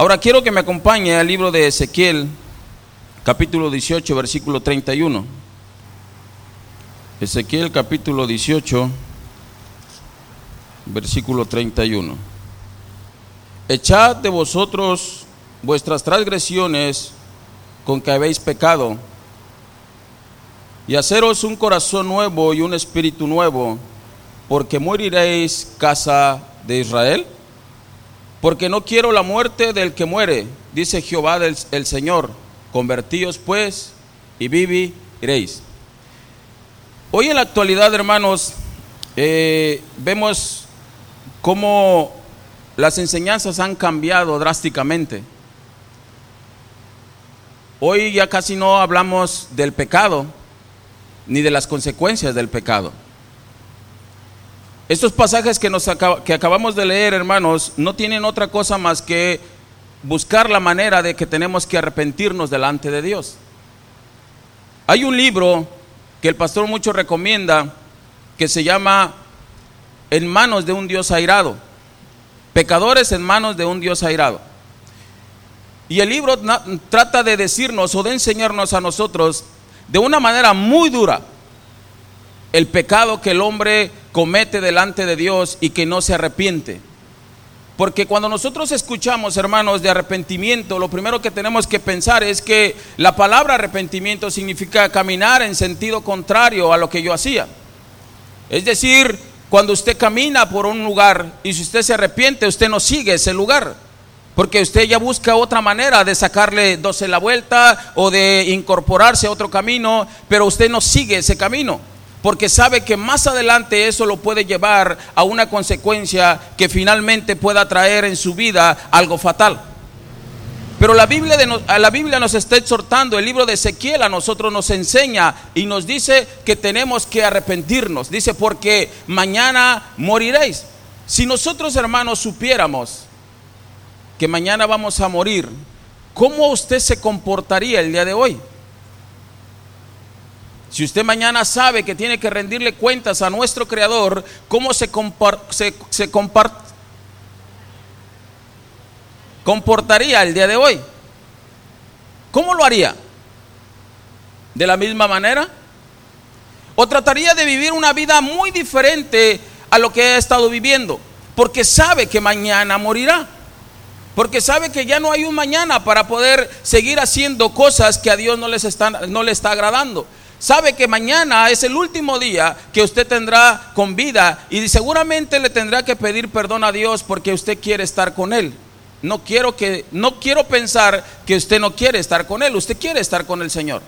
Ahora quiero que me acompañe al libro de Ezequiel, capítulo 18, versículo 31. Ezequiel capítulo 18, versículo 31. Echad de vosotros vuestras transgresiones con que habéis pecado, y haceros un corazón nuevo y un espíritu nuevo, porque moriréis, casa de Israel. Porque no quiero la muerte del que muere, dice Jehová el Señor. Convertíos pues y viviréis. Hoy en la actualidad, hermanos, eh, vemos cómo las enseñanzas han cambiado drásticamente. Hoy ya casi no hablamos del pecado ni de las consecuencias del pecado. Estos pasajes que, nos que acabamos de leer, hermanos, no tienen otra cosa más que buscar la manera de que tenemos que arrepentirnos delante de Dios. Hay un libro que el pastor mucho recomienda que se llama En manos de un Dios airado. Pecadores en manos de un Dios airado. Y el libro trata de decirnos o de enseñarnos a nosotros de una manera muy dura el pecado que el hombre comete delante de Dios y que no se arrepiente. Porque cuando nosotros escuchamos, hermanos, de arrepentimiento, lo primero que tenemos que pensar es que la palabra arrepentimiento significa caminar en sentido contrario a lo que yo hacía. Es decir, cuando usted camina por un lugar y si usted se arrepiente, usted no sigue ese lugar. Porque usted ya busca otra manera de sacarle 12 la vuelta o de incorporarse a otro camino, pero usted no sigue ese camino. Porque sabe que más adelante eso lo puede llevar a una consecuencia que finalmente pueda traer en su vida algo fatal. Pero la Biblia, la Biblia nos está exhortando, el libro de Ezequiel a nosotros nos enseña y nos dice que tenemos que arrepentirnos. Dice, porque mañana moriréis. Si nosotros hermanos supiéramos que mañana vamos a morir, ¿cómo usted se comportaría el día de hoy? Si usted mañana sabe que tiene que rendirle cuentas a nuestro Creador, ¿cómo se, se, comportaría el día de hoy? ¿Cómo lo haría? ¿De la misma manera? ¿O trataría de vivir una vida muy diferente a lo que ha estado viviendo? Porque sabe que mañana morirá. Porque sabe que ya no hay un mañana para poder seguir haciendo cosas que a Dios no, les no le está agradando. Sabe que mañana es el último día que usted tendrá con vida y seguramente le tendrá que pedir perdón a Dios porque usted quiere estar con Él. No quiero, que, no quiero pensar que usted no quiere estar con Él, usted quiere estar con el Señor.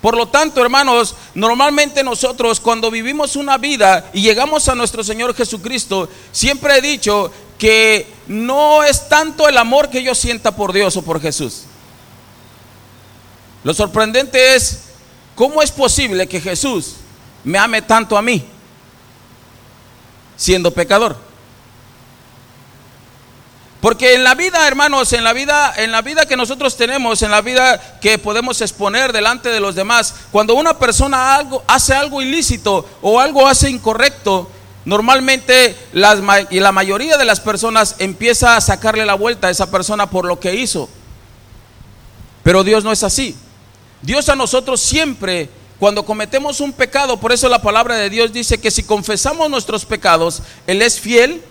Por lo tanto, hermanos, normalmente nosotros cuando vivimos una vida y llegamos a nuestro Señor Jesucristo, siempre he dicho que no es tanto el amor que yo sienta por Dios o por Jesús. Lo sorprendente es cómo es posible que Jesús me ame tanto a mí siendo pecador. Porque en la vida, hermanos, en la vida, en la vida que nosotros tenemos, en la vida que podemos exponer delante de los demás, cuando una persona algo, hace algo ilícito o algo hace incorrecto, Normalmente las, y la mayoría de las personas empieza a sacarle la vuelta a esa persona por lo que hizo. Pero Dios no es así. Dios a nosotros siempre, cuando cometemos un pecado, por eso la palabra de Dios dice que si confesamos nuestros pecados, Él es fiel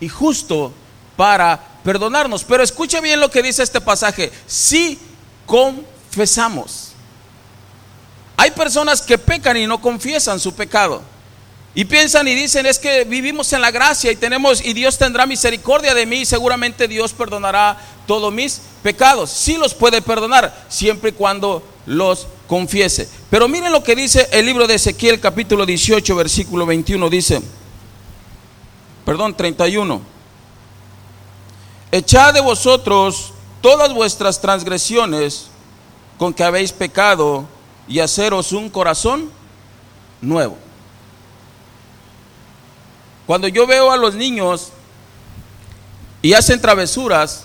y justo para perdonarnos. Pero escuche bien lo que dice este pasaje. Si confesamos. Hay personas que pecan y no confiesan su pecado. Y piensan y dicen, es que vivimos en la gracia y tenemos y Dios tendrá misericordia de mí y seguramente Dios perdonará todos mis pecados. Sí los puede perdonar siempre y cuando los confiese. Pero miren lo que dice el libro de Ezequiel capítulo 18 versículo 21 dice, perdón, 31. Echad de vosotros todas vuestras transgresiones con que habéis pecado y haceros un corazón nuevo. Cuando yo veo a los niños y hacen travesuras,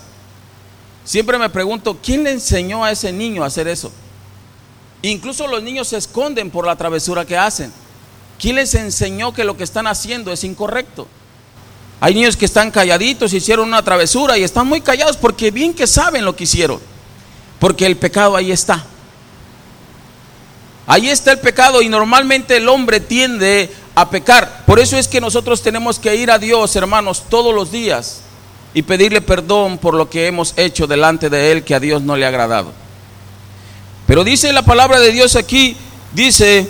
siempre me pregunto, ¿quién le enseñó a ese niño a hacer eso? Incluso los niños se esconden por la travesura que hacen. ¿Quién les enseñó que lo que están haciendo es incorrecto? Hay niños que están calladitos, hicieron una travesura y están muy callados porque bien que saben lo que hicieron. Porque el pecado ahí está. Ahí está el pecado y normalmente el hombre tiende a pecar. Por eso es que nosotros tenemos que ir a Dios, hermanos, todos los días y pedirle perdón por lo que hemos hecho delante de Él que a Dios no le ha agradado. Pero dice la palabra de Dios aquí, dice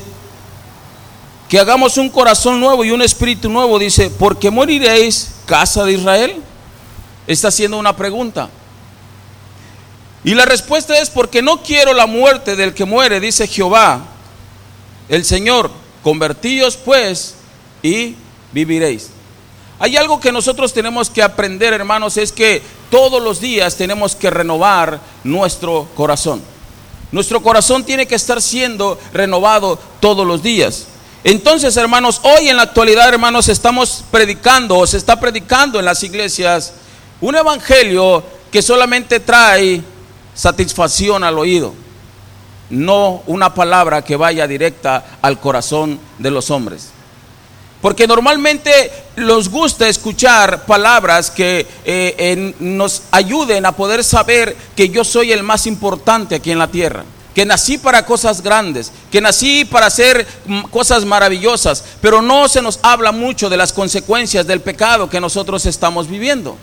que hagamos un corazón nuevo y un espíritu nuevo. Dice, ¿por qué moriréis, casa de Israel? Está haciendo una pregunta. Y la respuesta es porque no quiero la muerte del que muere, dice Jehová, el Señor. Convertíos pues y viviréis. Hay algo que nosotros tenemos que aprender, hermanos, es que todos los días tenemos que renovar nuestro corazón. Nuestro corazón tiene que estar siendo renovado todos los días. Entonces, hermanos, hoy en la actualidad, hermanos, estamos predicando o se está predicando en las iglesias un evangelio que solamente trae satisfacción al oído, no una palabra que vaya directa al corazón de los hombres. Porque normalmente nos gusta escuchar palabras que eh, nos ayuden a poder saber que yo soy el más importante aquí en la tierra. Que nací para cosas grandes, que nací para hacer mm, cosas maravillosas, pero no se nos habla mucho de las consecuencias del pecado que nosotros estamos viviendo.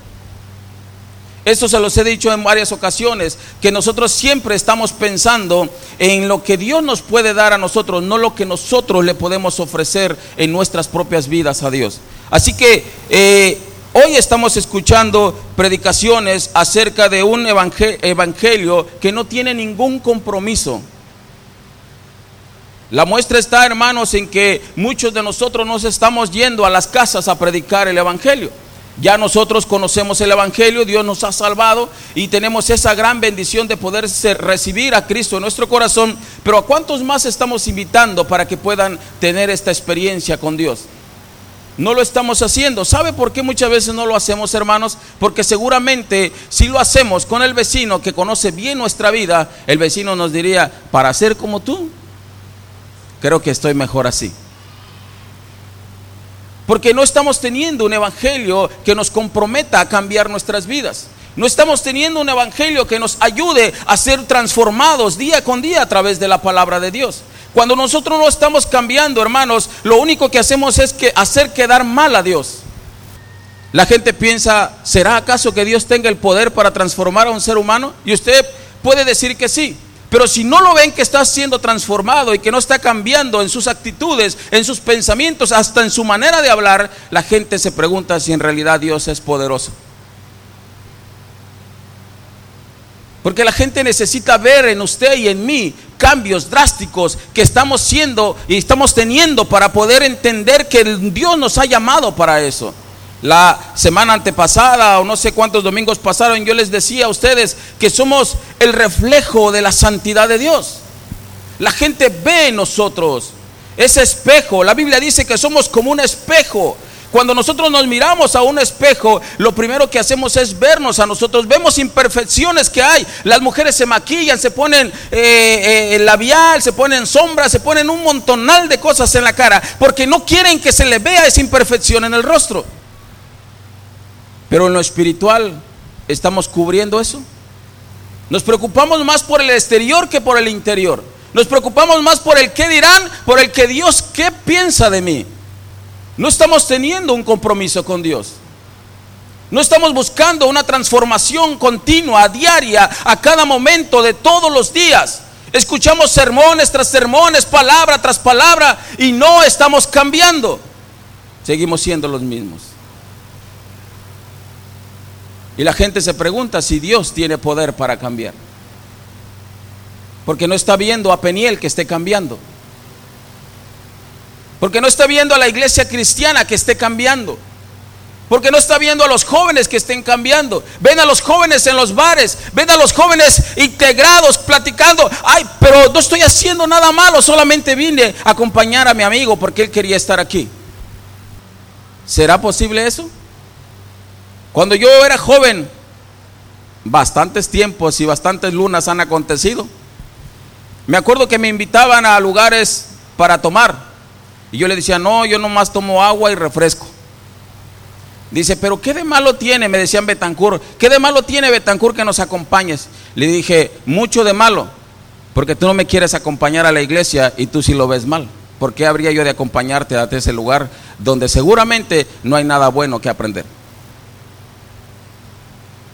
Esto se los he dicho en varias ocasiones, que nosotros siempre estamos pensando en lo que Dios nos puede dar a nosotros, no lo que nosotros le podemos ofrecer en nuestras propias vidas a Dios. Así que eh, hoy estamos escuchando predicaciones acerca de un evangelio que no tiene ningún compromiso. La muestra está, hermanos, en que muchos de nosotros nos estamos yendo a las casas a predicar el evangelio. Ya nosotros conocemos el Evangelio, Dios nos ha salvado y tenemos esa gran bendición de poder recibir a Cristo en nuestro corazón. Pero ¿a cuántos más estamos invitando para que puedan tener esta experiencia con Dios? No lo estamos haciendo. ¿Sabe por qué muchas veces no lo hacemos, hermanos? Porque seguramente si lo hacemos con el vecino que conoce bien nuestra vida, el vecino nos diría, para ser como tú, creo que estoy mejor así. Porque no estamos teniendo un evangelio que nos comprometa a cambiar nuestras vidas. No estamos teniendo un evangelio que nos ayude a ser transformados día con día a través de la palabra de Dios. Cuando nosotros no estamos cambiando, hermanos, lo único que hacemos es que hacer quedar mal a Dios. La gente piensa, ¿será acaso que Dios tenga el poder para transformar a un ser humano? Y usted puede decir que sí. Pero si no lo ven que está siendo transformado y que no está cambiando en sus actitudes, en sus pensamientos, hasta en su manera de hablar, la gente se pregunta si en realidad Dios es poderoso. Porque la gente necesita ver en usted y en mí cambios drásticos que estamos siendo y estamos teniendo para poder entender que Dios nos ha llamado para eso. La semana antepasada o no sé cuántos domingos pasaron, yo les decía a ustedes que somos el reflejo de la santidad de Dios. La gente ve en nosotros ese espejo. La Biblia dice que somos como un espejo. Cuando nosotros nos miramos a un espejo, lo primero que hacemos es vernos a nosotros. Vemos imperfecciones que hay. Las mujeres se maquillan, se ponen eh, eh, labial, se ponen sombra, se ponen un montonal de cosas en la cara, porque no quieren que se le vea esa imperfección en el rostro. Pero en lo espiritual, ¿estamos cubriendo eso? Nos preocupamos más por el exterior que por el interior. Nos preocupamos más por el qué dirán, por el que Dios, ¿qué piensa de mí? No estamos teniendo un compromiso con Dios. No estamos buscando una transformación continua, diaria, a cada momento de todos los días. Escuchamos sermones tras sermones, palabra tras palabra, y no estamos cambiando. Seguimos siendo los mismos. Y la gente se pregunta si Dios tiene poder para cambiar. Porque no está viendo a Peniel que esté cambiando. Porque no está viendo a la iglesia cristiana que esté cambiando. Porque no está viendo a los jóvenes que estén cambiando. Ven a los jóvenes en los bares. Ven a los jóvenes integrados platicando. Ay, pero no estoy haciendo nada malo. Solamente vine a acompañar a mi amigo porque él quería estar aquí. ¿Será posible eso? Cuando yo era joven, bastantes tiempos y bastantes lunas han acontecido. Me acuerdo que me invitaban a lugares para tomar. Y yo le decía, no, yo nomás tomo agua y refresco. Dice, pero ¿qué de malo tiene? Me decían Betancur, ¿qué de malo tiene Betancur que nos acompañes? Le dije, mucho de malo, porque tú no me quieres acompañar a la iglesia y tú sí lo ves mal. ¿Por qué habría yo de acompañarte a ese lugar donde seguramente no hay nada bueno que aprender?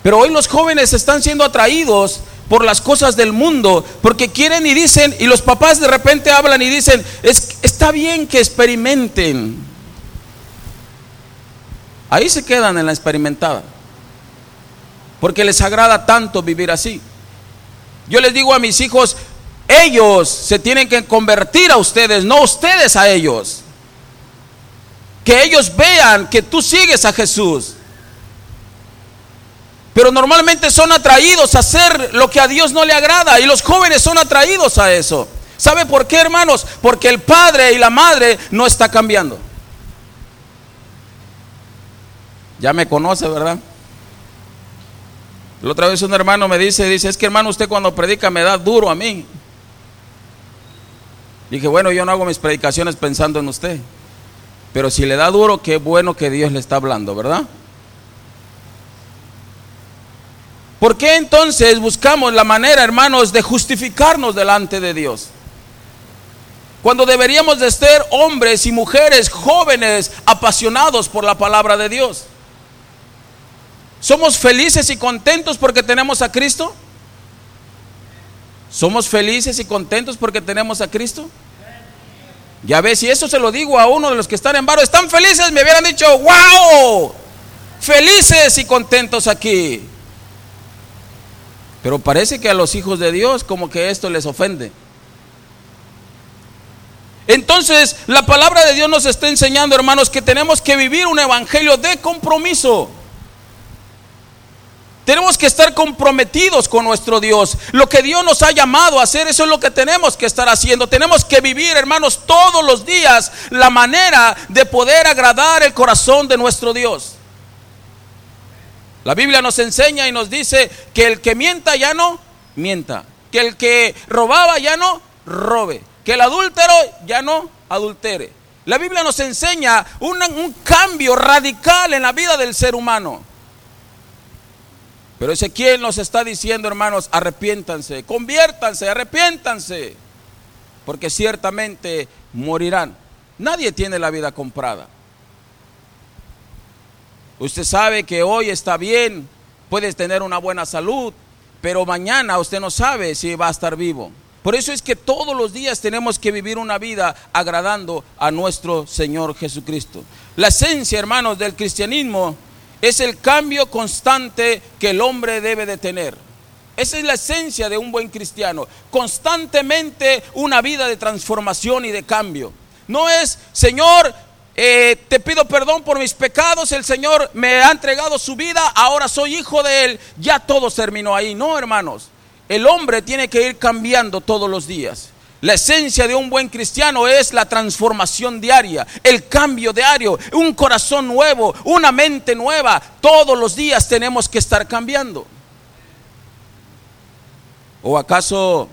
Pero hoy los jóvenes están siendo atraídos por las cosas del mundo, porque quieren y dicen, y los papás de repente hablan y dicen, es, está bien que experimenten. Ahí se quedan en la experimentada, porque les agrada tanto vivir así. Yo les digo a mis hijos, ellos se tienen que convertir a ustedes, no ustedes a ellos. Que ellos vean que tú sigues a Jesús. Pero normalmente son atraídos a hacer lo que a Dios no le agrada y los jóvenes son atraídos a eso. ¿Sabe por qué, hermanos? Porque el padre y la madre no está cambiando. Ya me conoce, ¿verdad? La otra vez un hermano me dice, dice, es que hermano, usted cuando predica me da duro a mí. Dije, bueno, yo no hago mis predicaciones pensando en usted. Pero si le da duro, qué bueno que Dios le está hablando, ¿verdad? ¿Por qué entonces buscamos la manera, hermanos, de justificarnos delante de Dios? Cuando deberíamos de ser hombres y mujeres jóvenes apasionados por la palabra de Dios. ¿Somos felices y contentos porque tenemos a Cristo? ¿Somos felices y contentos porque tenemos a Cristo? Ya ves, si eso se lo digo a uno de los que están en barro, están felices, me hubieran dicho, wow, felices y contentos aquí. Pero parece que a los hijos de Dios como que esto les ofende. Entonces, la palabra de Dios nos está enseñando, hermanos, que tenemos que vivir un evangelio de compromiso. Tenemos que estar comprometidos con nuestro Dios. Lo que Dios nos ha llamado a hacer, eso es lo que tenemos que estar haciendo. Tenemos que vivir, hermanos, todos los días la manera de poder agradar el corazón de nuestro Dios. La Biblia nos enseña y nos dice que el que mienta ya no mienta, que el que robaba ya no robe, que el adúltero ya no adultere. La Biblia nos enseña un, cambio radical en la vida del ser humano. Pero Ezequiel nos está diciendo, hermanos, arrepiéntanse, conviértanse, arrepiéntanse, porque ciertamente morirán. Nadie tiene la vida comprada. Usted sabe que hoy está bien, puedes tener una buena salud, pero mañana usted no sabe si va a estar vivo. Por eso es que todos los días tenemos que vivir una vida agradando a nuestro Señor Jesucristo. La esencia, hermanos, del cristianismo es el cambio constante que el hombre debe de tener. Esa es la esencia de un buen cristiano. Constantemente una vida de transformación y de cambio. No es, Señor, eh, te pido perdón por mis pecados, el Señor me ha entregado su vida, ahora soy hijo de Él, ya todo terminó ahí. No, hermanos, el hombre tiene que ir cambiando todos los días. La esencia de un buen cristiano es la transformación diaria, el cambio diario, un corazón nuevo, una mente nueva. Todos los días tenemos que estar cambiando. ¿O acaso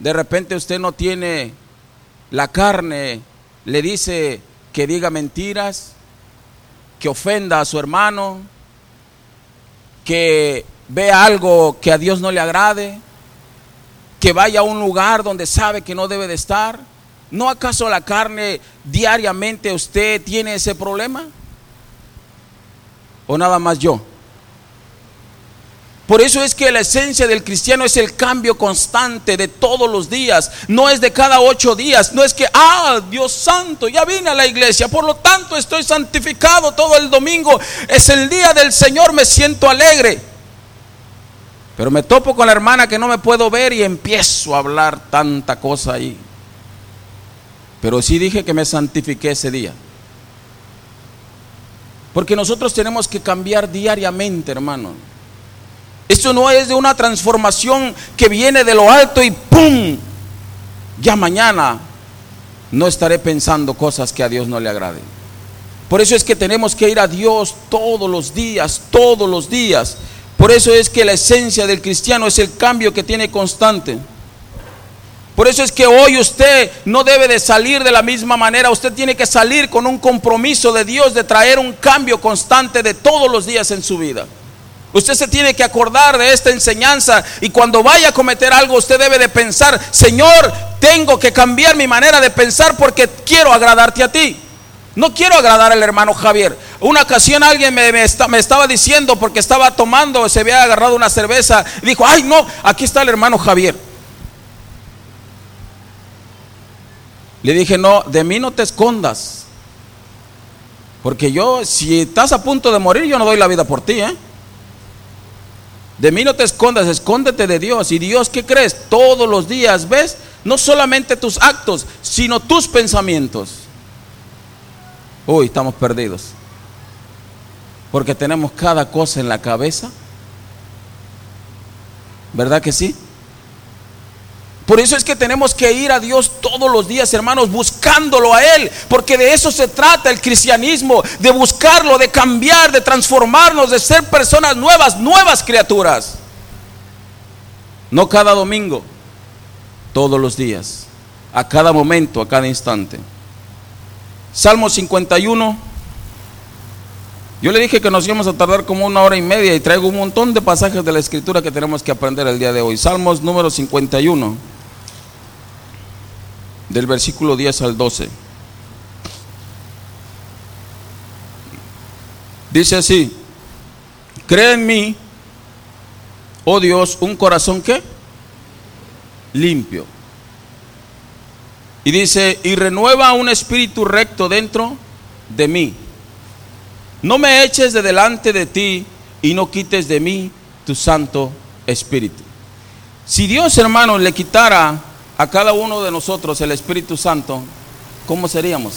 de repente usted no tiene la carne, le dice, que diga mentiras, que ofenda a su hermano, que vea algo que a Dios no le agrade, que vaya a un lugar donde sabe que no debe de estar. ¿No acaso la carne diariamente usted tiene ese problema? ¿O nada más yo? Por eso es que la esencia del cristiano es el cambio constante de todos los días. No es de cada ocho días. No es que, ah, Dios santo, ya vine a la iglesia. Por lo tanto estoy santificado todo el domingo. Es el día del Señor, me siento alegre. Pero me topo con la hermana que no me puedo ver y empiezo a hablar tanta cosa ahí. Pero sí dije que me santifiqué ese día. Porque nosotros tenemos que cambiar diariamente, hermano. Esto no es de una transformación que viene de lo alto y ¡pum! Ya mañana no estaré pensando cosas que a Dios no le agraden. Por eso es que tenemos que ir a Dios todos los días, todos los días. Por eso es que la esencia del cristiano es el cambio que tiene constante. Por eso es que hoy usted no debe de salir de la misma manera, usted tiene que salir con un compromiso de Dios de traer un cambio constante de todos los días en su vida. Usted se tiene que acordar de esta enseñanza y cuando vaya a cometer algo usted debe de pensar, Señor, tengo que cambiar mi manera de pensar porque quiero agradarte a ti. No quiero agradar al hermano Javier. Una ocasión alguien me, me, estaba diciendo porque estaba tomando, se había agarrado una cerveza, y dijo, ay no, aquí está el hermano Javier. Le dije, no, de mí no te escondas. Porque yo, si estás a punto de morir, yo no doy la vida por ti, ¿eh? De mí no te escondas, escóndete de Dios. ¿Y Dios qué crees? Todos los días ves no solamente tus actos, sino tus pensamientos. Uy, estamos perdidos. Porque tenemos cada cosa en la cabeza. ¿Verdad que sí? Por eso es que tenemos que ir a Dios todos los días, hermanos, buscándolo a Él. Porque de eso se trata el cristianismo, de buscarlo, de cambiar, de transformarnos, de ser personas nuevas, nuevas criaturas. No cada domingo, todos los días, a cada momento, a cada instante. Salmo 51. Yo le dije que nos íbamos a tardar como una hora y media y traigo un montón de pasajes de la escritura que tenemos que aprender el día de hoy. Salmos número 51 del versículo 10 al 12. Dice así, cree en mí, oh Dios, un corazón que limpio. Y dice, y renueva un espíritu recto dentro de mí. No me eches de delante de ti y no quites de mí tu santo espíritu. Si Dios, hermano, le quitara a cada uno de nosotros el Espíritu Santo, ¿cómo seríamos?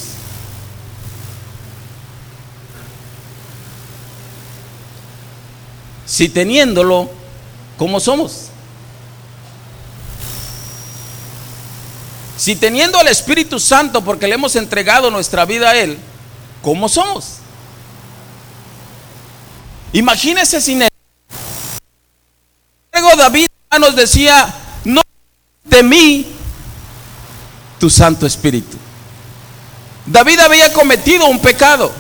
Si teniéndolo, ¿cómo somos? Si teniendo al Espíritu Santo, porque le hemos entregado nuestra vida a Él, ¿cómo somos? Imagínese sin él. Luego David nos decía, de mí tu Santo Espíritu. David había cometido un pecado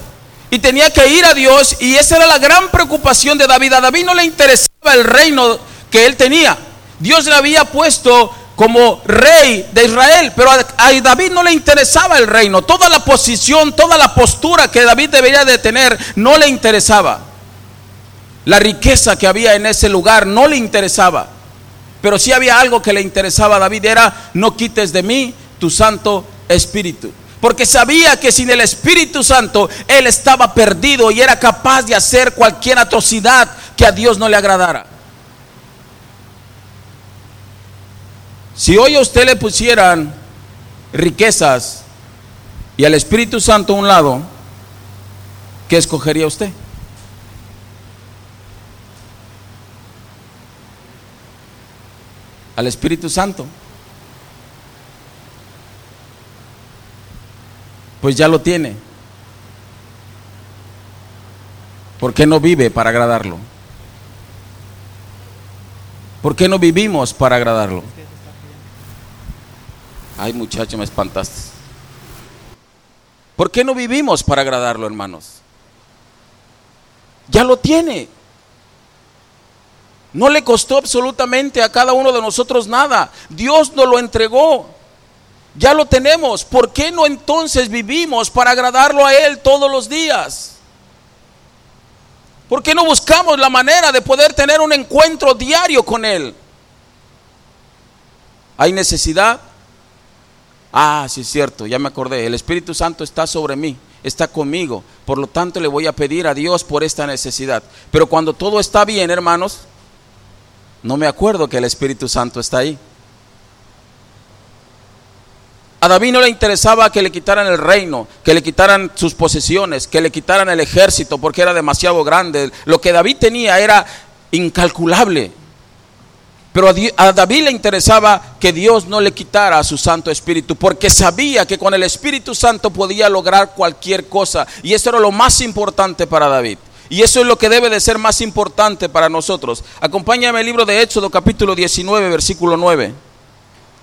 y tenía que ir a Dios y esa era la gran preocupación de David. A David no le interesaba el reino que él tenía. Dios le había puesto como rey de Israel, pero a, David no le interesaba el reino. Toda la posición, toda la postura que David debería de tener no le interesaba. La riqueza que había en ese lugar no le interesaba. Pero si había algo que le interesaba a David, era no quites de mí tu Santo Espíritu. Porque sabía que sin el Espíritu Santo él estaba perdido y era capaz de hacer cualquier atrocidad que a Dios no le agradara. Si hoy a usted le pusieran riquezas y al Espíritu Santo a un lado, ¿qué escogería usted? Al Espíritu Santo. Pues ya lo tiene. ¿Por qué no vive para agradarlo? ¿Por qué no vivimos para agradarlo? Ay, muchacho, me espantaste. ¿Por qué no vivimos para agradarlo, hermanos? Ya lo tiene. No le costó absolutamente a cada uno de nosotros nada. Dios nos lo entregó. Ya lo tenemos. ¿Por qué no entonces vivimos para agradarlo a Él todos los días? ¿Por qué no buscamos la manera de poder tener un encuentro diario con Él? ¿Hay necesidad? Ah, sí es cierto, ya me acordé. El Espíritu Santo está sobre mí, está conmigo. Por lo tanto, le voy a pedir a Dios por esta necesidad. Pero cuando todo está bien, hermanos, no me acuerdo que el Espíritu Santo está ahí. A David no le interesaba que le quitaran el reino, que le quitaran sus posesiones, que le quitaran el ejército porque era demasiado grande. Lo que David tenía era incalculable. Pero a David le interesaba que Dios no le quitara a su Santo Espíritu, porque sabía que con el Espíritu Santo podía lograr cualquier cosa. Y eso era lo más importante para David. Y eso es lo que debe de ser más importante para nosotros. Acompáñame el libro de Éxodo capítulo 19, versículo 9.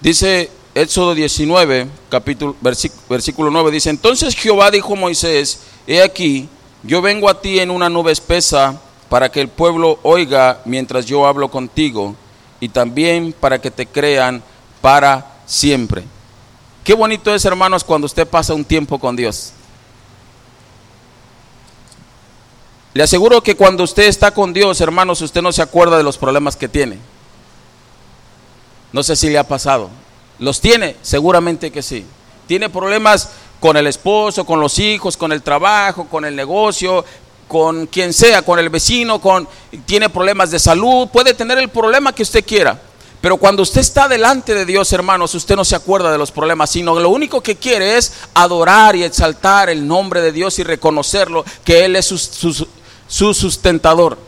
Dice Éxodo 19, capítulo, versículo 9 dice, entonces Jehová dijo a Moisés, he aquí, yo vengo a ti en una nube espesa para que el pueblo oiga mientras yo hablo contigo y también para que te crean para siempre. Qué bonito es, hermanos, cuando usted pasa un tiempo con Dios. Le aseguro que cuando usted está con Dios, hermanos, usted no se acuerda de los problemas que tiene. No sé si le ha pasado. ¿Los tiene? Seguramente que sí. Tiene problemas con el esposo, con los hijos, con el trabajo, con el negocio, con quien sea, con el vecino, con tiene problemas de salud, puede tener el problema que usted quiera. Pero cuando usted está delante de Dios, hermanos, usted no se acuerda de los problemas, sino lo único que quiere es adorar y exaltar el nombre de Dios y reconocerlo, que Él es su, su sustentador.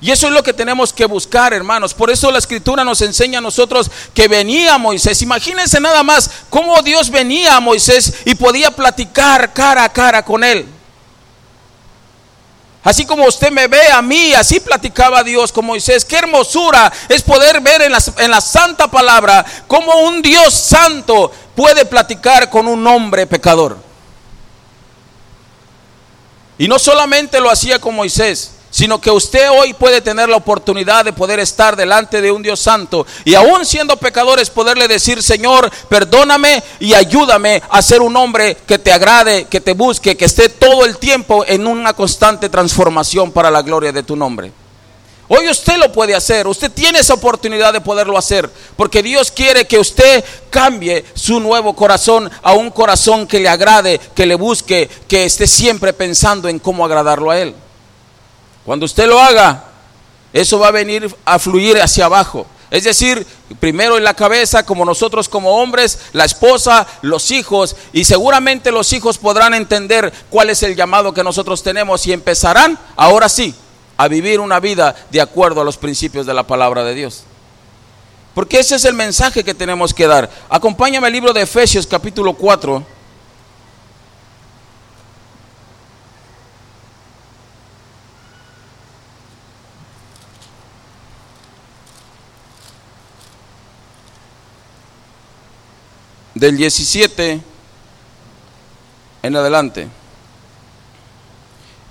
Y eso es lo que tenemos que buscar, hermanos. Por eso la escritura nos enseña a nosotros que venía Moisés. Imagínense nada más cómo Dios venía a Moisés y podía platicar cara a cara con él. Así como usted me ve a mí, así platicaba Dios con Moisés. Qué hermosura es poder ver en la, en la santa palabra cómo un Dios santo puede platicar con un hombre pecador. Y no solamente lo hacía con Moisés, sino que usted hoy puede tener la oportunidad de poder estar delante de un Dios santo y aún siendo pecadores poderle decir, Señor, perdóname y ayúdame a ser un hombre que te agrade, que te busque, que esté todo el tiempo en una constante transformación para la gloria de tu nombre. Hoy usted lo puede hacer, usted tiene esa oportunidad de poderlo hacer, porque Dios quiere que usted cambie su nuevo corazón a un corazón que le agrade, que le busque, que esté siempre pensando en cómo agradarlo a Él. Cuando usted lo haga, eso va a venir a fluir hacia abajo. Es decir, primero en la cabeza, como nosotros como hombres, la esposa, los hijos, y seguramente los hijos podrán entender cuál es el llamado que nosotros tenemos y empezarán, ahora sí, a vivir una vida de acuerdo a los principios de la palabra de Dios. Porque ese es el mensaje que tenemos que dar. Acompáñame al libro de Efesios capítulo 4. del 17 en adelante.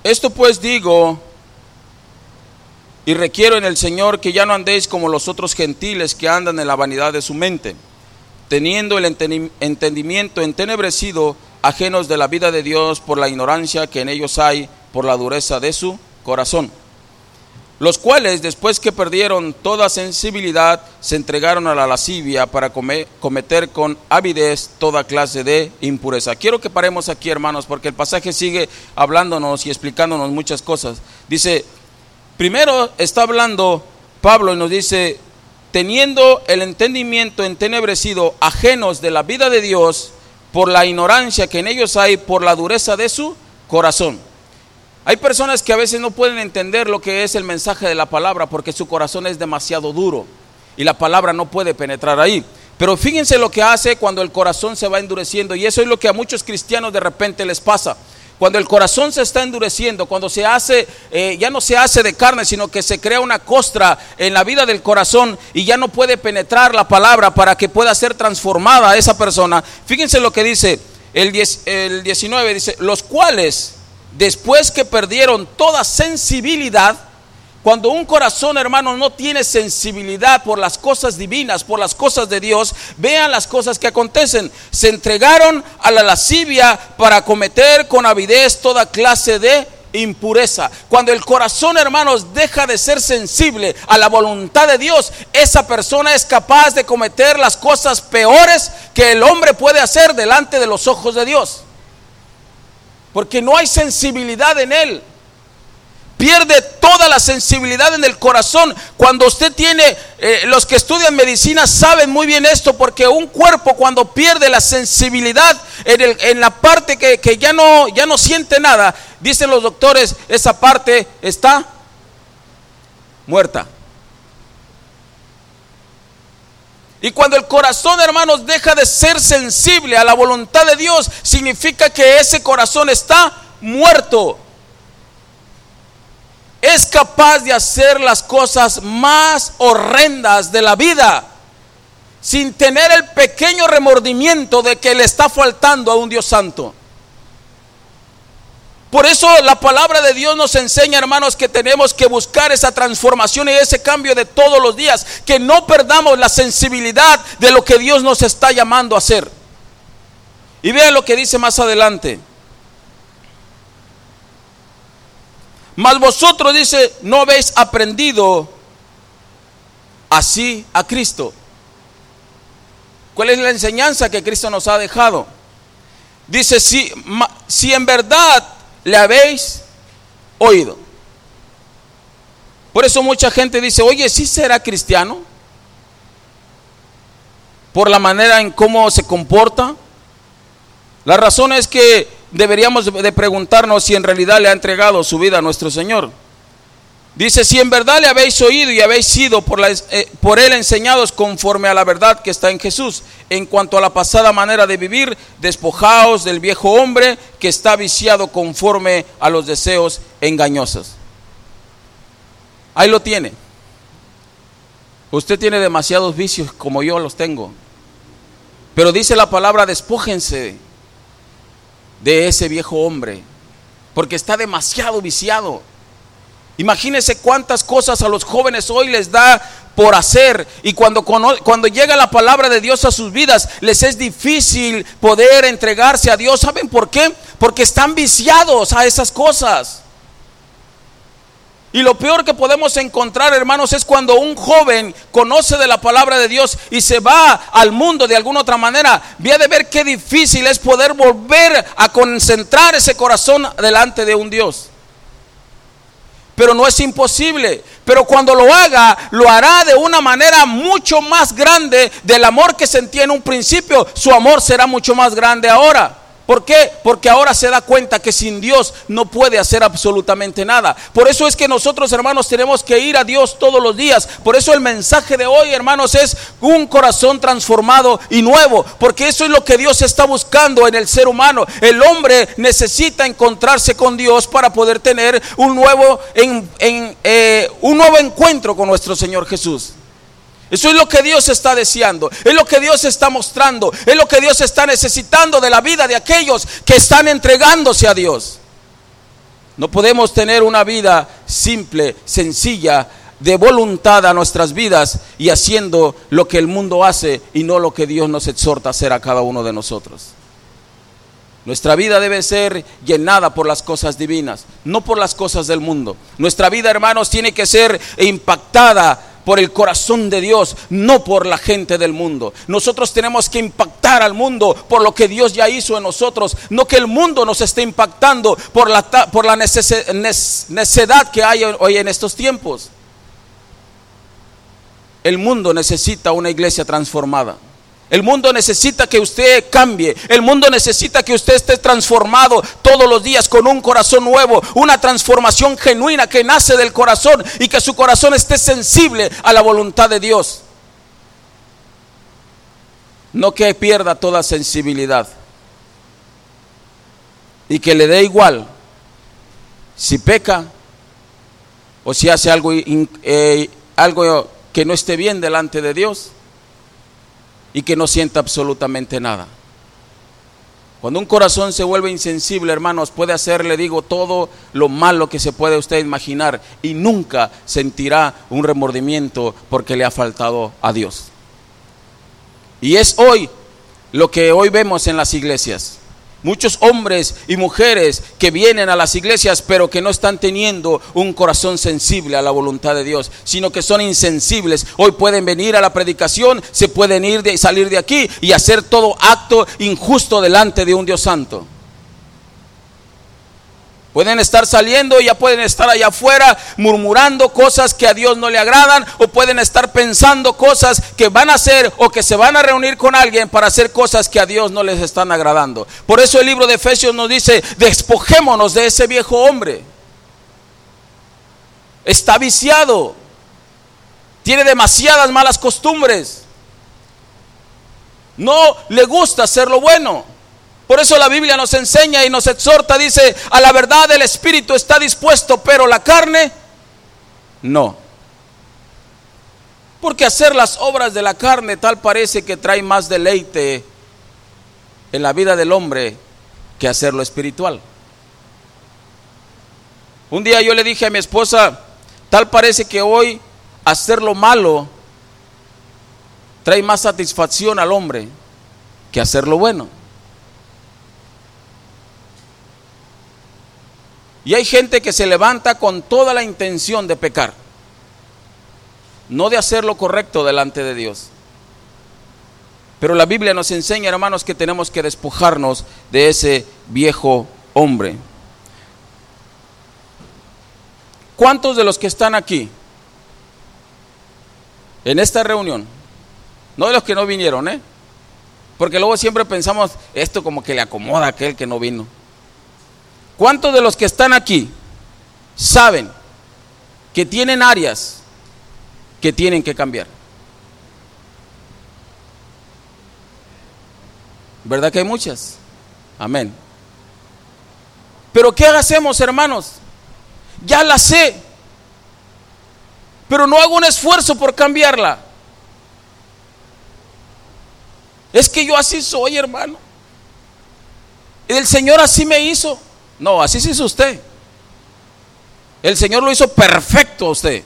Esto pues digo y requiero en el Señor que ya no andéis como los otros gentiles que andan en la vanidad de su mente, teniendo el entendimiento entenebrecido, ajenos de la vida de Dios por la ignorancia que en ellos hay, por la dureza de su corazón los cuales después que perdieron toda sensibilidad se entregaron a la lascivia para cometer con avidez toda clase de impureza. Quiero que paremos aquí hermanos porque el pasaje sigue hablándonos y explicándonos muchas cosas. Dice, primero está hablando Pablo y nos dice, teniendo el entendimiento entenebrecido, ajenos de la vida de Dios, por la ignorancia que en ellos hay, por la dureza de su corazón. Hay personas que a veces no pueden entender lo que es el mensaje de la palabra porque su corazón es demasiado duro y la palabra no puede penetrar ahí. Pero fíjense lo que hace cuando el corazón se va endureciendo y eso es lo que a muchos cristianos de repente les pasa. Cuando el corazón se está endureciendo, cuando se hace, eh, ya no se hace de carne, sino que se crea una costra en la vida del corazón y ya no puede penetrar la palabra para que pueda ser transformada esa persona. Fíjense lo que dice el, el 19, dice, los cuales después que perdieron toda sensibilidad, cuando un corazón, hermano, no tiene sensibilidad por las cosas divinas, por las cosas de Dios, vean las cosas que acontecen. Se entregaron a la lascivia para cometer con avidez toda clase de impureza. Cuando el corazón, hermanos, deja de ser sensible a la voluntad de Dios, esa persona es capaz de cometer las cosas peores que el hombre puede hacer delante de los ojos de Dios porque no hay sensibilidad en él. Pierde toda la sensibilidad en el corazón. Cuando usted tiene, eh, los que estudian medicina saben muy bien esto, porque un cuerpo cuando pierde la sensibilidad en, la parte que, que ya, no, ya no siente nada, dicen los doctores, esa parte está muerta. Y cuando el corazón, hermanos, deja de ser sensible a la voluntad de Dios, significa que ese corazón está muerto. Es capaz de hacer las cosas más horrendas de la vida. sin tener el pequeño remordimiento de que le está faltando a un Dios santo. Por eso la palabra de Dios nos enseña, hermanos, que tenemos que buscar esa transformación y ese cambio de todos los días, que no perdamos la sensibilidad de lo que Dios nos está llamando a hacer. Y vean lo que dice más adelante. Mas vosotros, dice, no habéis aprendido así a Cristo. ¿Cuál es la enseñanza que Cristo nos ha dejado? Dice, si, si en verdad le habéis oído. Por eso mucha gente dice, oye, ¿sí será cristiano? Por la manera en cómo se comporta. La razón es que deberíamos de preguntarnos si en realidad le ha entregado su vida a nuestro Señor. Dice, si en verdad le habéis oído y habéis sido por, eh, por él enseñados conforme a la verdad que está en Jesús, en cuanto a la pasada manera de vivir, despojaos del viejo hombre que está viciado conforme a los deseos engañosos. Ahí lo tiene. Usted tiene demasiados vicios como yo los tengo. Pero dice la palabra, despójense de ese viejo hombre, porque está demasiado viciado. Imagínense cuántas cosas a los jóvenes hoy les da por hacer y cuando, cuando llega la palabra de Dios a sus vidas les es difícil poder entregarse a Dios. ¿Saben por qué? Porque están viciados a esas cosas. Y lo peor que podemos encontrar, hermanos, es cuando un joven conoce de la palabra de Dios y se va al mundo de alguna otra manera. Vía de ver qué difícil es poder volver a concentrar ese corazón delante de un Dios pero no es imposible. Pero cuando lo haga, lo hará de una manera mucho más grande del amor que sentía en un principio. Su amor será mucho más grande ahora. ¿Por qué? Porque ahora se da cuenta que sin Dios no puede hacer absolutamente nada. Por eso es que nosotros, hermanos, tenemos que ir a Dios todos los días. Por eso el mensaje de hoy, hermanos, es un corazón transformado y nuevo. Porque eso es lo que Dios está buscando en el ser humano. El hombre necesita encontrarse con Dios para poder tener un nuevo, eh, un nuevo encuentro con nuestro Señor Jesús. Eso es lo que Dios está deseando, es lo que Dios está mostrando, es lo que Dios está necesitando de la vida de aquellos que están entregándose a Dios. No podemos tener una vida simple, sencilla, de voluntad a nuestras vidas y haciendo lo que el mundo hace y no lo que Dios nos exhorta a hacer a cada uno de nosotros. Nuestra vida debe ser llenada por las cosas divinas, no por las cosas del mundo. Nuestra vida, hermanos, tiene que ser impactada por el corazón de Dios, no por la gente del mundo. Nosotros tenemos que impactar al mundo por lo que Dios ya hizo en nosotros, no que el mundo nos esté impactando por la, por la necesidad que hay hoy en estos tiempos. El mundo necesita una iglesia transformada. El mundo necesita que usted cambie. El mundo necesita que usted esté transformado todos los días con un corazón nuevo. Una transformación genuina que nace del corazón y que su corazón esté sensible a la voluntad de Dios. No que pierda toda sensibilidad. Y que le dé igual si peca o si hace algo, eh, algo que no esté bien delante de Dios y que no sienta absolutamente nada. Cuando un corazón se vuelve insensible, hermanos, puede hacer, le digo, todo lo malo que se puede usted imaginar y nunca sentirá un remordimiento porque le ha faltado a Dios. Y es hoy lo que hoy vemos en las iglesias. Muchos hombres y mujeres que vienen a las iglesias pero que no están teniendo un corazón sensible a la voluntad de Dios, sino que son insensibles. Hoy pueden venir a la predicación, se pueden ir y salir de aquí y hacer todo acto injusto delante de un Dios santo. Pueden estar saliendo, ya pueden estar allá afuera murmurando cosas que a Dios no le agradan o pueden estar pensando cosas que van a hacer o que se van a reunir con alguien para hacer cosas que a Dios no les están agradando. Por eso el libro de Efesios nos dice, despojémonos de ese viejo hombre. Está viciado. Tiene demasiadas malas costumbres. No le gusta hacer lo bueno. Por eso la Biblia nos enseña y nos exhorta, dice, a la verdad el Espíritu está dispuesto, pero la carne no. Porque hacer las obras de la carne tal parece que trae más deleite en la vida del hombre que hacerlo espiritual. Un día yo le dije a mi esposa, tal parece que hoy hacer lo malo trae más satisfacción al hombre que hacer lo bueno. Y hay gente que se levanta con toda la intención de pecar, no de hacer lo correcto delante de Dios. Pero la Biblia nos enseña, hermanos, que tenemos que despojarnos de ese viejo hombre. ¿Cuántos de los que están aquí en esta reunión, no de los que no vinieron, ¿eh? Porque luego siempre pensamos, esto como que le acomoda a aquel que no vino. ¿Cuántos de los que están aquí saben que tienen áreas que tienen que cambiar? ¿Verdad que hay muchas? Amén. Pero ¿qué hacemos, hermanos? Ya la sé, pero no hago un esfuerzo por cambiarla. Es que yo así soy, hermano. El Señor así me hizo. No, así se hizo usted. El Señor lo hizo perfecto a usted.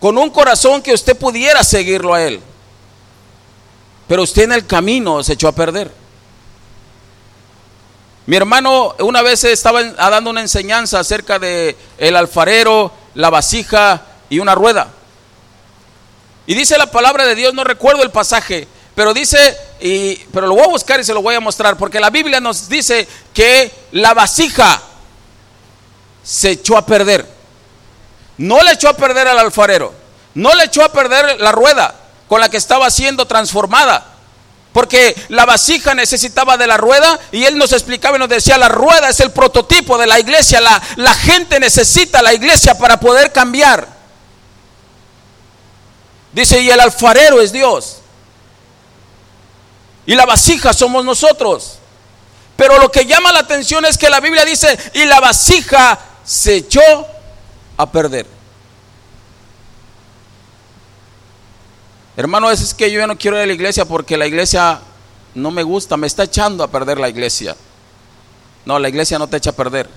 Con un corazón que usted pudiera seguirlo a Él. Pero usted en el camino se echó a perder. Mi hermano una vez estaba dando una enseñanza acerca de el alfarero, la vasija y una rueda. Y dice la palabra de Dios, no recuerdo el pasaje, pero dice, y, pero lo voy a buscar y se lo voy a mostrar, porque la Biblia nos dice que la vasija se echó a perder. No le echó a perder al alfarero, no le echó a perder la rueda, con la que estaba siendo transformada. Porque la vasija necesitaba de la rueda y él nos explicaba y nos decía, la rueda es el prototipo de la iglesia, la, la gente necesita la iglesia para poder cambiar. Dice, y el alfarero es Dios. Y la vasija somos nosotros. Pero lo que llama la atención es que la Biblia dice, y la vasija se echó a perder. Hermano, es que yo ya no quiero ir a la iglesia porque la iglesia no me gusta, me está echando a perder la iglesia. No, la iglesia no te echa a perder,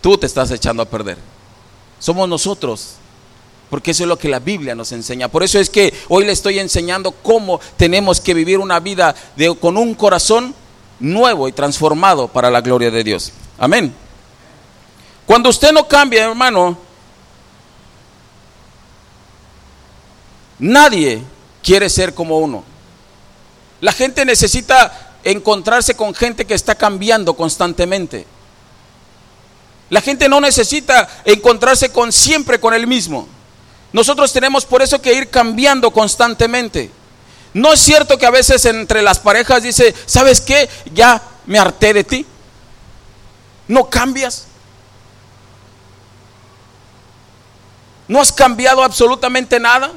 tú te estás echando a perder. Somos nosotros, porque eso es lo que la Biblia nos enseña. Por eso es que hoy le estoy enseñando cómo tenemos que vivir una vida con un corazón nuevo y transformado para la gloria de Dios. Amén. Cuando usted no cambia, hermano, nadie quiere ser como uno. La gente necesita encontrarse con gente que está cambiando constantemente. La gente no necesita encontrarse con siempre con el mismo. Nosotros tenemos por eso que ir cambiando constantemente. No es cierto que a veces entre las parejas dice, ¿sabes qué? Ya me harté de ti. No cambias. No has cambiado absolutamente nada.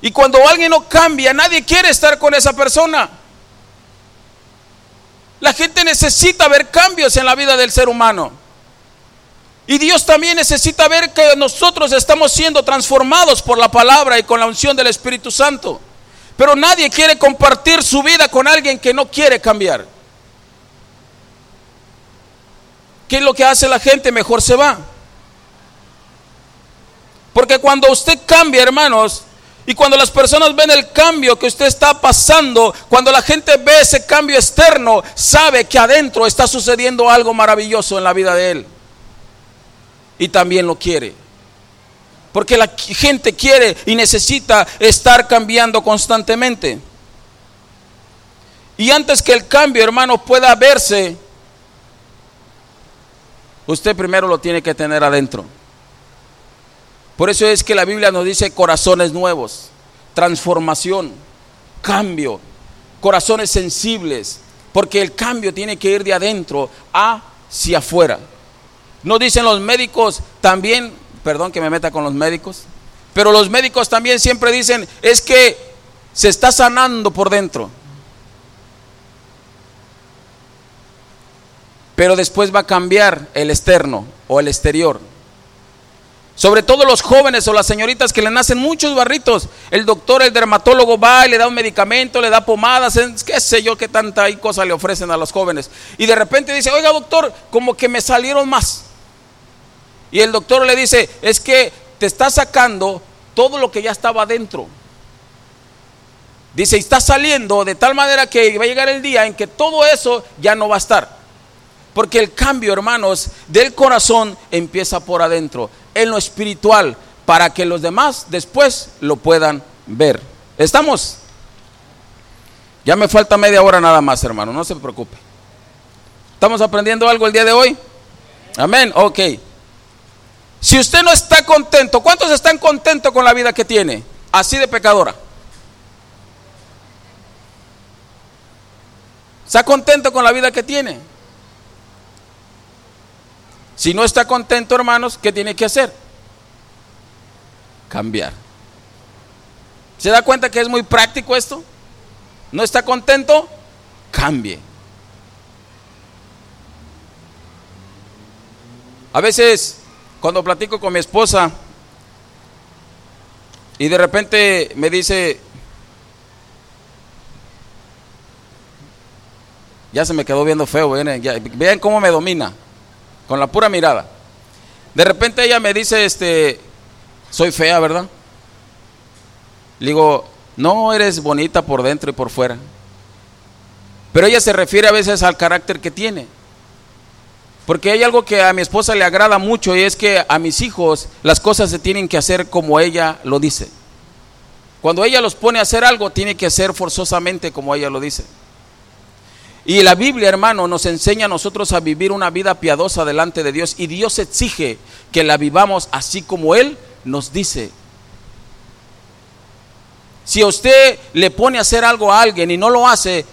Y cuando alguien no cambia, nadie quiere estar con esa persona. La gente necesita ver cambios en la vida del ser humano. Y Dios también necesita ver que nosotros estamos siendo transformados por la palabra y con la unción del Espíritu Santo. Pero nadie quiere compartir su vida con alguien que no quiere cambiar. ¿Qué es lo que hace la gente? Mejor se va. Porque cuando usted cambia, hermanos, y cuando las personas ven el cambio que usted está pasando, cuando la gente ve ese cambio externo, sabe que adentro está sucediendo algo maravilloso en la vida de él. Y también lo quiere. Porque la gente quiere y necesita estar cambiando constantemente. Y antes que el cambio, hermano, pueda verse, usted primero lo tiene que tener adentro. Por eso es que la Biblia nos dice corazones nuevos, transformación, cambio, corazones sensibles, porque el cambio tiene que ir de adentro hacia afuera. No dicen los médicos también, perdón que me meta con los médicos, pero los médicos también siempre dicen, es que se está sanando por dentro. Pero después va a cambiar el externo o el exterior. Sobre todo los jóvenes o las señoritas que le nacen muchos barritos. El doctor, el dermatólogo va y le da un medicamento, le da pomadas, qué sé yo, qué tanta cosa le ofrecen a los jóvenes. Y de repente dice, oiga doctor, como que me salieron más. Y el doctor le dice, es que te está sacando todo lo que ya estaba adentro. Dice, y está saliendo de tal manera que va a llegar el día en que todo eso ya no va a estar. Porque el cambio, hermanos, del corazón empieza por adentro, en lo espiritual, para que los demás después lo puedan ver. ¿Estamos? Ya me falta media hora nada más, hermano, no se preocupe. ¿Estamos aprendiendo algo el día de hoy? Amén, ok. Si usted no está contento, ¿cuántos están contentos con la vida que tiene? Así de pecadora. ¿Está contento con la vida que tiene? Si no está contento, hermanos, ¿qué tiene que hacer? Cambiar. ¿Se da cuenta que es muy práctico esto? ¿No está contento? Cambie. A veces, cuando platico con mi esposa y de repente me dice, Ya se me quedó viendo feo, vean cómo me domina, con la pura mirada. De repente ella me dice, este, soy fea, ¿verdad? Le digo, no, eres bonita por dentro y por fuera. Pero ella se refiere a veces al carácter que tiene. Porque hay algo que a mi esposa le agrada mucho y es que a mis hijos las cosas se tienen que hacer como ella lo dice. Cuando ella los pone a hacer algo, tiene que ser forzosamente como ella lo dice. Y la Biblia, hermano, nos enseña a nosotros a vivir una vida piadosa delante de Dios y Dios exige que la vivamos así como Él nos dice. Si a usted le pone a hacer algo a alguien y no lo hace,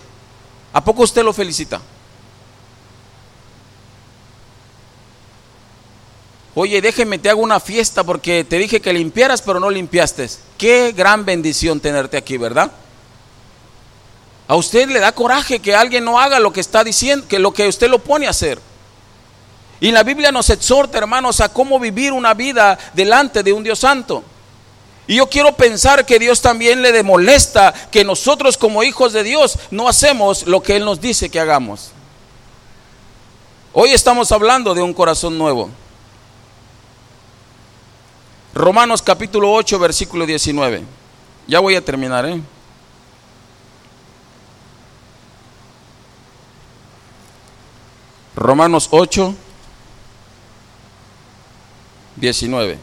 ¿a poco usted lo felicita? Oye, déjeme, te hago una fiesta porque te dije que limpiaras, pero no limpiaste. Qué gran bendición tenerte aquí, ¿verdad? A usted le da coraje que alguien no haga lo que está diciendo, que lo que usted lo pone a hacer. Y la Biblia nos exhorta, hermanos, a cómo vivir una vida delante de un Dios santo. Y yo quiero pensar que Dios también le demolesta que nosotros como hijos de Dios no hacemos lo que Él nos dice que hagamos. Hoy estamos hablando de un corazón nuevo. Romanos capítulo 8, versículo 19. Ya voy a terminar, ¿eh? Romanos 8, 19.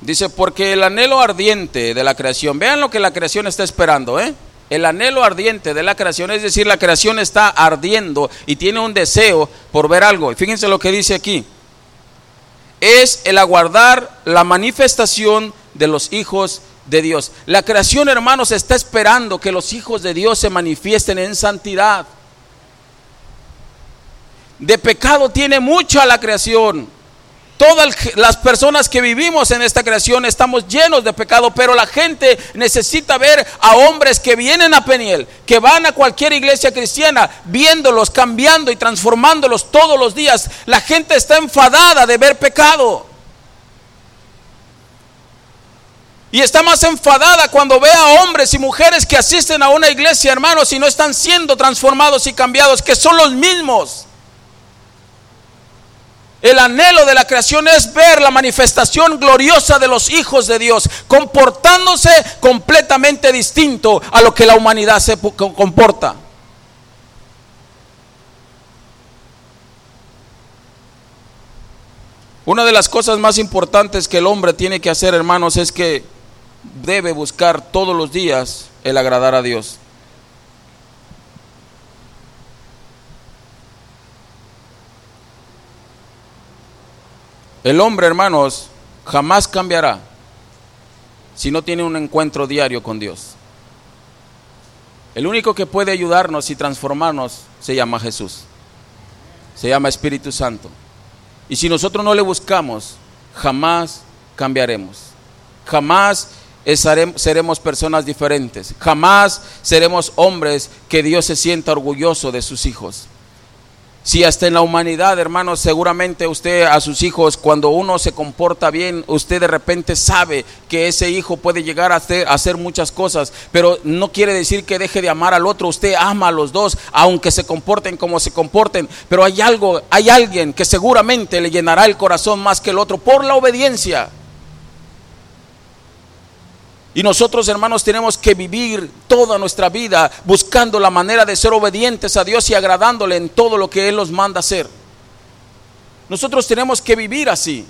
Dice, porque el anhelo ardiente de la creación, vean lo que la creación está esperando, ¿eh? El anhelo ardiente de la creación, es decir, la creación está ardiendo y tiene un deseo por ver algo. fíjense lo que dice aquí. Es el aguardar la manifestación de los hijos de Dios. La creación, hermanos, está esperando que los hijos de Dios se manifiesten en santidad. De pecado tiene mucha la creación. Todas las personas que vivimos en esta creación estamos llenos de pecado, pero la gente necesita ver a hombres que vienen a Peniel, que van a cualquier iglesia cristiana, viéndolos, cambiando y transformándolos todos los días. La gente está enfadada de ver pecado. Y está más enfadada cuando ve a hombres y mujeres que asisten a una iglesia, hermanos, y no están siendo transformados y cambiados, que son los mismos. El anhelo de la creación es ver la manifestación gloriosa de los hijos de Dios, comportándose completamente distinto a lo que la humanidad se comporta. Una de las cosas más importantes que el hombre tiene que hacer, hermanos, es que debe buscar todos los días el agradar a Dios. El hombre, hermanos, jamás cambiará si no tiene un encuentro diario con Dios. El único que puede ayudarnos y transformarnos se llama Jesús. Se llama Espíritu Santo. Y si nosotros no le buscamos, jamás cambiaremos. Jamás seremos personas diferentes. Jamás seremos hombres que Dios se sienta orgulloso de sus hijos. Si hasta en la humanidad, hermanos, seguramente usted a sus hijos, cuando uno se comporta bien, usted de repente sabe que ese hijo puede llegar a hacer, muchas cosas, pero no quiere decir que deje de amar al otro. Usted ama a los dos, aunque se comporten como se comporten, pero hay algo, hay alguien que seguramente le llenará el corazón más que el otro por la obediencia. Y nosotros, hermanos, tenemos que vivir toda nuestra vida buscando la manera de ser obedientes a Dios y agradándole en todo lo que Él nos manda hacer. Nosotros tenemos que vivir así,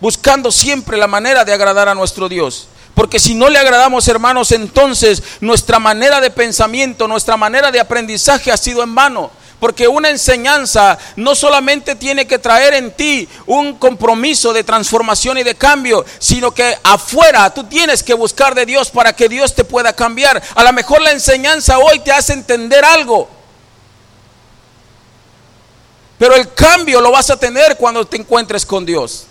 buscando siempre la manera de agradar a nuestro Dios. Porque si no le agradamos, hermanos, entonces nuestra manera de pensamiento, nuestra manera de aprendizaje ha sido en vano. Porque una enseñanza no solamente tiene que traer en ti un compromiso de transformación y de cambio, sino que afuera tú tienes que buscar de Dios para que Dios te pueda cambiar. A lo mejor la enseñanza hoy te hace entender algo. Pero el cambio lo vas a tener cuando te encuentres con Dios.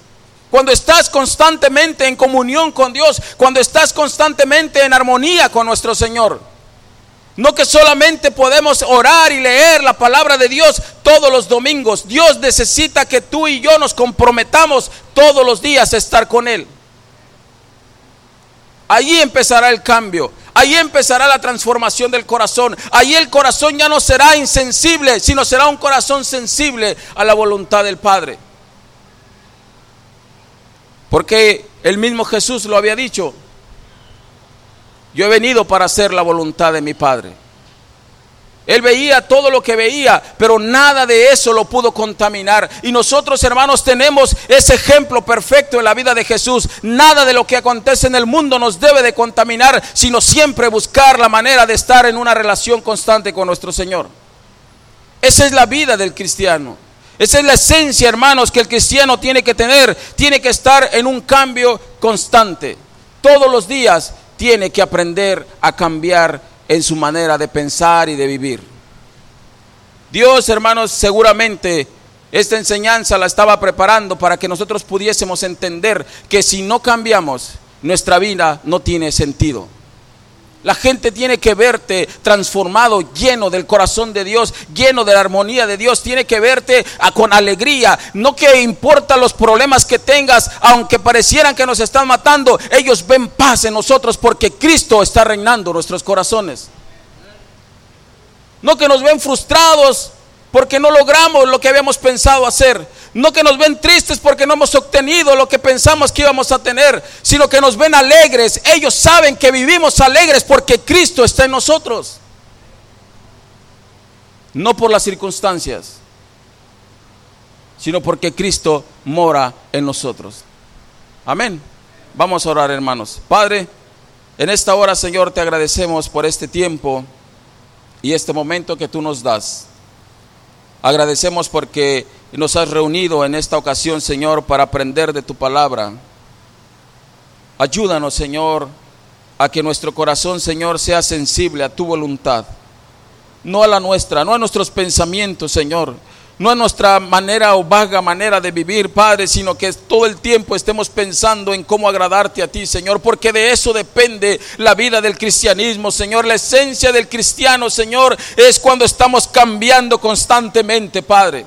Cuando estás constantemente en comunión con Dios, cuando estás constantemente en armonía con nuestro Señor. No que solamente podemos orar y leer la palabra de Dios todos los domingos. Dios necesita que tú y yo nos comprometamos todos los días a estar con Él. Allí empezará el cambio. Allí empezará la transformación del corazón. Allí el corazón ya no será insensible, sino será un corazón sensible a la voluntad del Padre. Porque el mismo Jesús lo había dicho. Yo he venido para hacer la voluntad de mi Padre. Él veía todo lo que veía, pero nada de eso lo pudo contaminar. Y nosotros, hermanos, tenemos ese ejemplo perfecto en la vida de Jesús. Nada de lo que acontece en el mundo nos debe de contaminar, sino siempre buscar la manera de estar en una relación constante con nuestro Señor. Esa es la vida del cristiano. Esa es la esencia, hermanos, que el cristiano tiene que tener. Tiene que estar en un cambio constante. Todos los días tiene que aprender a cambiar en su manera de pensar y de vivir. Dios, hermanos, seguramente esta enseñanza la estaba preparando para que nosotros pudiésemos entender que si no cambiamos, nuestra vida no tiene sentido. La gente tiene que verte transformado, lleno del corazón de Dios, lleno de la armonía de Dios. Tiene que verte con alegría. No que importa los problemas que tengas, aunque parecieran que nos están matando, ellos ven paz en nosotros porque Cristo está reinando nuestros corazones. No que nos ven frustrados porque no logramos lo que habíamos pensado hacer. No que nos ven tristes porque no hemos obtenido lo que pensamos que íbamos a tener, sino que nos ven alegres. Ellos saben que vivimos alegres porque Cristo está en nosotros. No por las circunstancias, sino porque Cristo mora en nosotros. Amén. Vamos a orar, hermanos. Padre, en esta hora, Señor, te agradecemos por este tiempo y este momento que tú nos das. Agradecemos porque nos has reunido en esta ocasión, Señor, para aprender de tu palabra. Ayúdanos, Señor, a que nuestro corazón, Señor, sea sensible a tu voluntad. No a la nuestra, no a nuestros pensamientos, Señor, no a nuestra manera o vaga manera de vivir, Padre, sino que todo el tiempo estemos pensando en cómo agradarte a ti, Señor, porque de eso depende la vida del cristianismo, Señor. La esencia del cristiano, Señor, es cuando estamos cambiando constantemente, Padre.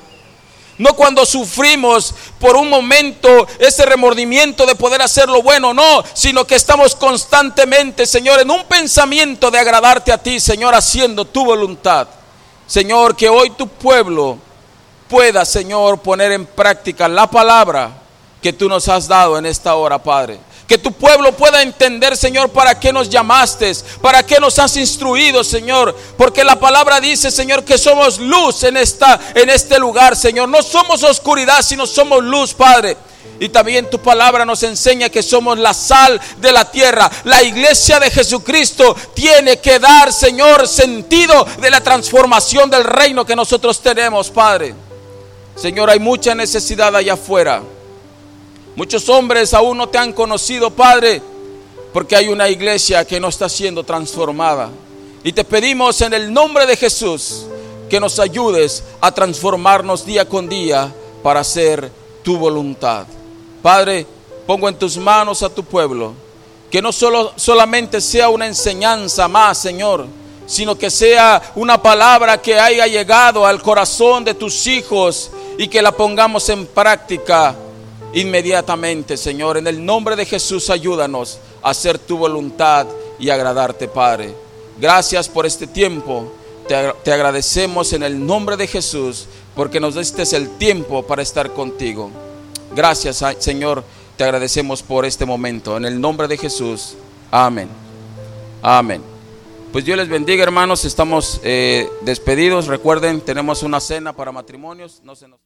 No cuando sufrimos por un momento ese remordimiento de poder hacer lo bueno, no, sino que estamos constantemente, Señor, en un pensamiento de agradarte a ti, Señor, haciendo tu voluntad. Señor, que hoy tu pueblo pueda, Señor, poner en práctica la palabra que tú nos has dado en esta hora, Padre. Que tu pueblo pueda entender, Señor, para qué nos llamaste, para qué nos has instruido, Señor. Porque la palabra dice, Señor, que somos luz en, esta, en este lugar, Señor. No somos oscuridad, sino somos luz, Padre. Y también tu palabra nos enseña que somos la sal de la tierra. La iglesia de Jesucristo tiene que dar, Señor, sentido de la transformación del reino que nosotros tenemos, Padre. Señor, hay mucha necesidad allá afuera. Muchos hombres aún no te han conocido, Padre, porque hay una iglesia que no está siendo transformada. Y te pedimos en el nombre de Jesús que nos ayudes a transformarnos día con día para hacer tu voluntad. Padre, pongo en tus manos a tu pueblo Que no solo, solamente sea una enseñanza más, Señor, sino que sea una palabra que haya llegado al corazón de tus hijos y que la pongamos en práctica inmediatamente, Señor. En el nombre de Jesús, ayúdanos a hacer tu voluntad y agradarte, Padre. Gracias por este tiempo. Te, agradecemos en el nombre de Jesús porque nos diste el tiempo para estar contigo. Gracias, Señor. Te agradecemos por este momento. En el nombre de Jesús. Amén. Amén. Pues Dios les bendiga, hermanos. Estamos eh, despedidos. Recuerden, tenemos una cena para matrimonios. No se nos...